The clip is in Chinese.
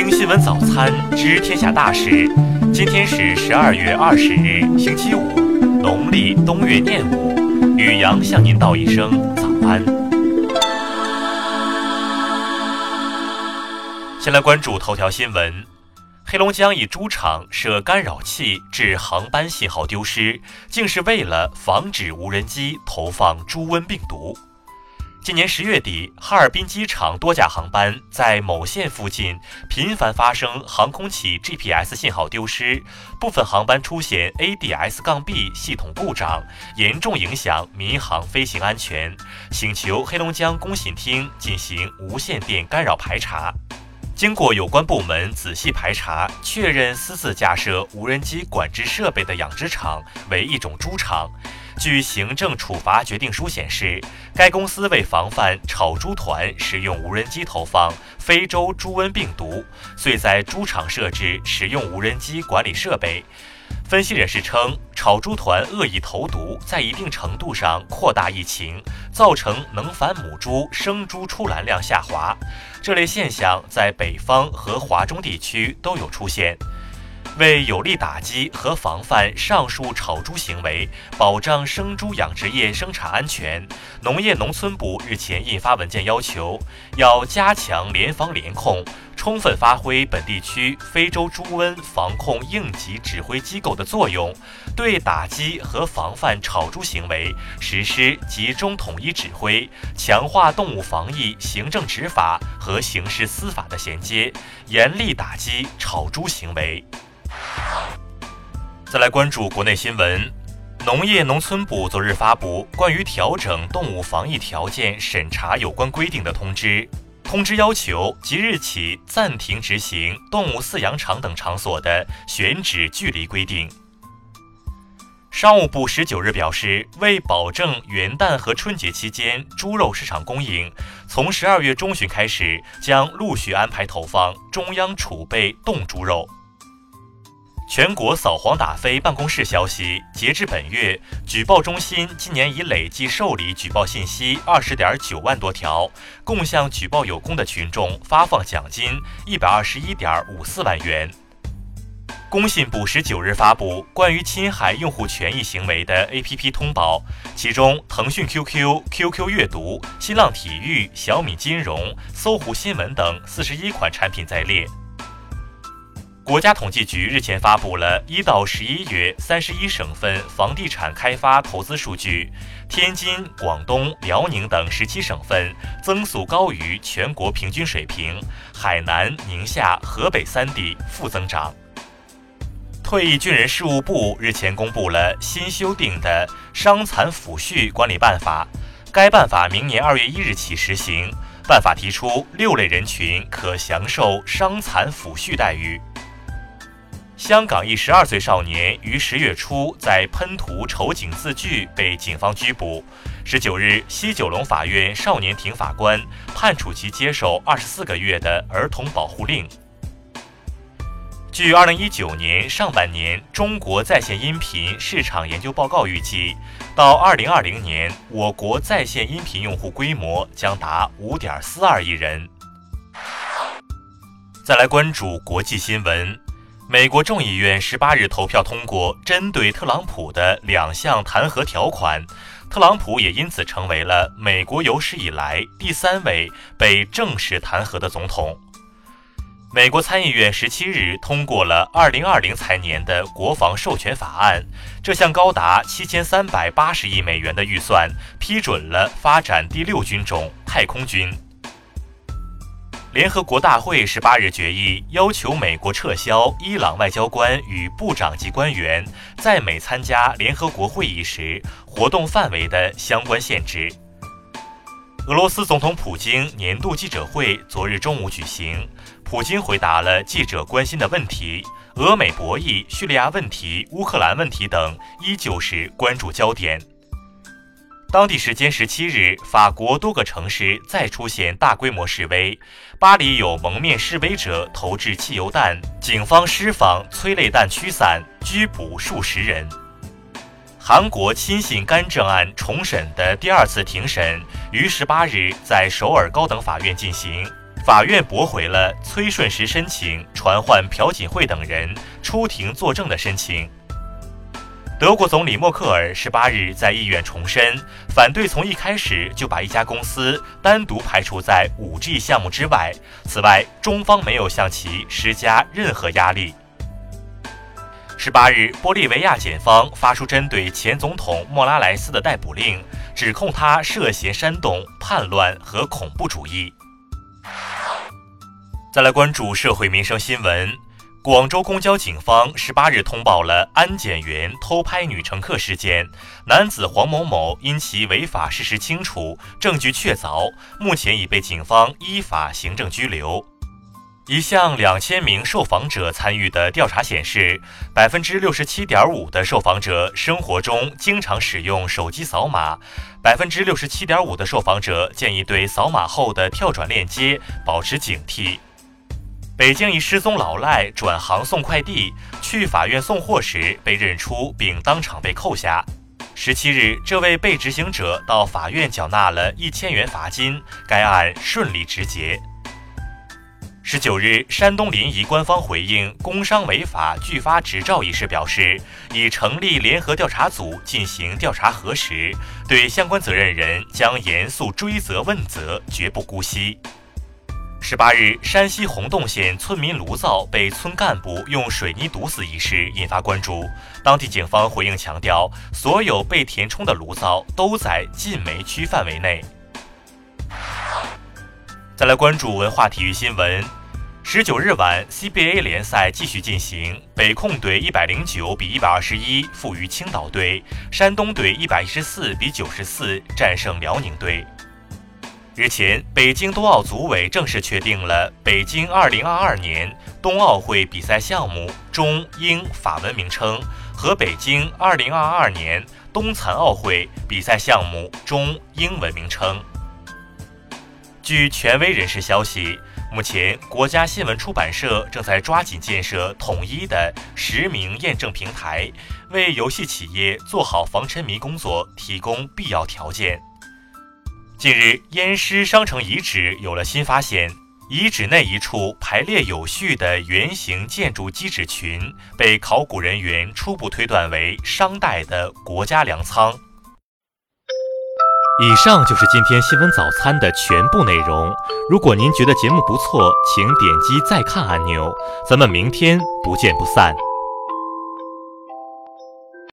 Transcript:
听新闻早餐知天下大事。今天是十二月二十日，星期五，农历冬月廿五。雨阳向您道一声早安。先来关注头条新闻：黑龙江一猪场设干扰器致航班信号丢失，竟是为了防止无人机投放猪瘟病毒。今年十月底，哈尔滨机场多架航班在某县附近频繁发生航空器 GPS 信号丢失，部分航班出现 ADS- 杠 B 系统故障，严重影响民航飞行安全，请求黑龙江工信厅进行无线电干扰排查。经过有关部门仔细排查，确认私自架设无人机管制设备的养殖场为一种猪场。据行政处罚决定书显示，该公司为防范炒猪团使用无人机投放非洲猪瘟病毒，遂在猪场设置使用无人机管理设备。分析人士称，炒猪团恶意投毒，在一定程度上扩大疫情，造成能繁母猪、生猪出栏量下滑。这类现象在北方和华中地区都有出现。为有力打击和防范上述炒猪行为，保障生猪养殖业生产安全，农业农村部日前印发文件，要求要加强联防联控，充分发挥本地区非洲猪瘟防控应急指挥机构的作用，对打击和防范炒猪行为实施集中统一指挥，强化动物防疫行政执法和刑事司法的衔接，严厉打击炒猪行为。再来关注国内新闻，农业农村部昨日发布关于调整动物防疫条件审查有关规定的通知。通知要求即日起暂停执行动物饲养场等场所的选址距离规定。商务部十九日表示，为保证元旦和春节期间猪肉市场供应，从十二月中旬开始将陆续安排投放中央储备冻猪肉。全国扫黄打非办公室消息，截至本月，举报中心今年已累计受理举报信息二十点九万多条，共向举报有功的群众发放奖金一百二十一点五四万元。工信部十九日发布关于侵害用户权益行为的 APP 通报，其中腾讯 QQ、QQ 阅读、新浪体育、小米金融、搜狐新闻等四十一款产品在列。国家统计局日前发布了一到十一月三十一省份房地产开发投资数据，天津、广东、辽宁等十七省份增速高于全国平均水平，海南、宁夏、河北三地负增长。退役军人事务部日前公布了新修订的《伤残抚恤管理办法》，该办法明年二月一日起实行。办法提出六类人群可享受伤残抚恤待遇。香港一十二岁少年于十月初在喷涂丑警字句被警方拘捕。十九日，西九龙法院少年庭法官判处其接受二十四个月的儿童保护令。据二零一九年上半年中国在线音频市场研究报告预计，到二零二零年，我国在线音频用户规模将达五点四二亿人。再来关注国际新闻。美国众议院十八日投票通过针对特朗普的两项弹劾条款，特朗普也因此成为了美国有史以来第三位被正式弹劾的总统。美国参议院十七日通过了二零二零财年的国防授权法案，这项高达七千三百八十亿美元的预算批准了发展第六军种太空军。联合国大会十八日决议要求美国撤销伊朗外交官与部长级官员在美参加联合国会议时活动范围的相关限制。俄罗斯总统普京年度记者会昨日中午举行，普京回答了记者关心的问题，俄美博弈、叙利亚问题、乌克兰问题等依旧是关注焦点。当地时间十七日，法国多个城市再出现大规模示威。巴黎有蒙面示威者投掷汽油弹，警方施放催泪弹驱散，拘捕数十人。韩国亲信干政案重审的第二次庭审于十八日在首尔高等法院进行。法院驳回了崔顺实申请传唤朴槿惠等人出庭作证的申请。德国总理默克尔十八日在议院重申，反对从一开始就把一家公司单独排除在五 G 项目之外。此外，中方没有向其施加任何压力。十八日，玻利维亚检方发出针对前总统莫拉莱斯的逮捕令，指控他涉嫌煽动叛乱和恐怖主义。再来关注社会民生新闻。广州公交警方十八日通报了安检员偷拍女乘客事件，男子黄某某因其违法事实清楚，证据确凿，目前已被警方依法行政拘留。一项两千名受访者参与的调查显示，百分之六十七点五的受访者生活中经常使用手机扫码，百分之六十七点五的受访者建议对扫码后的跳转链接保持警惕。北京一失踪老赖转行送快递，去法院送货时被认出，并当场被扣下。十七日，这位被执行者到法院缴纳了一千元罚金，该案顺利执结。十九日，山东临沂官方回应工商违法拒发执照一事表示，已成立联合调查组进行调查核实，对相关责任人将严肃追责问责，绝不姑息。十八日，山西洪洞县村民炉灶被村干部用水泥堵死一事引发关注。当地警方回应强调，所有被填充的炉灶都在禁煤区范围内。再来关注文化体育新闻。十九日晚，CBA 联赛继续进行，北控队一百零九比一百二十一负于青岛队，山东队一百一十四比九十四战胜辽宁队。日前，北京冬奥组委正式确定了北京2022年冬奥会比赛项目中英法文名称和北京2022年冬残奥会比赛项目中英文名称。据权威人士消息，目前国家新闻出版社正在抓紧建设统一的实名验证平台，为游戏企业做好防沉迷工作提供必要条件。近日，燕师商城遗址有了新发现。遗址内一处排列有序的圆形建筑基址群，被考古人员初步推断为商代的国家粮仓。以上就是今天新闻早餐的全部内容。如果您觉得节目不错，请点击再看按钮。咱们明天不见不散。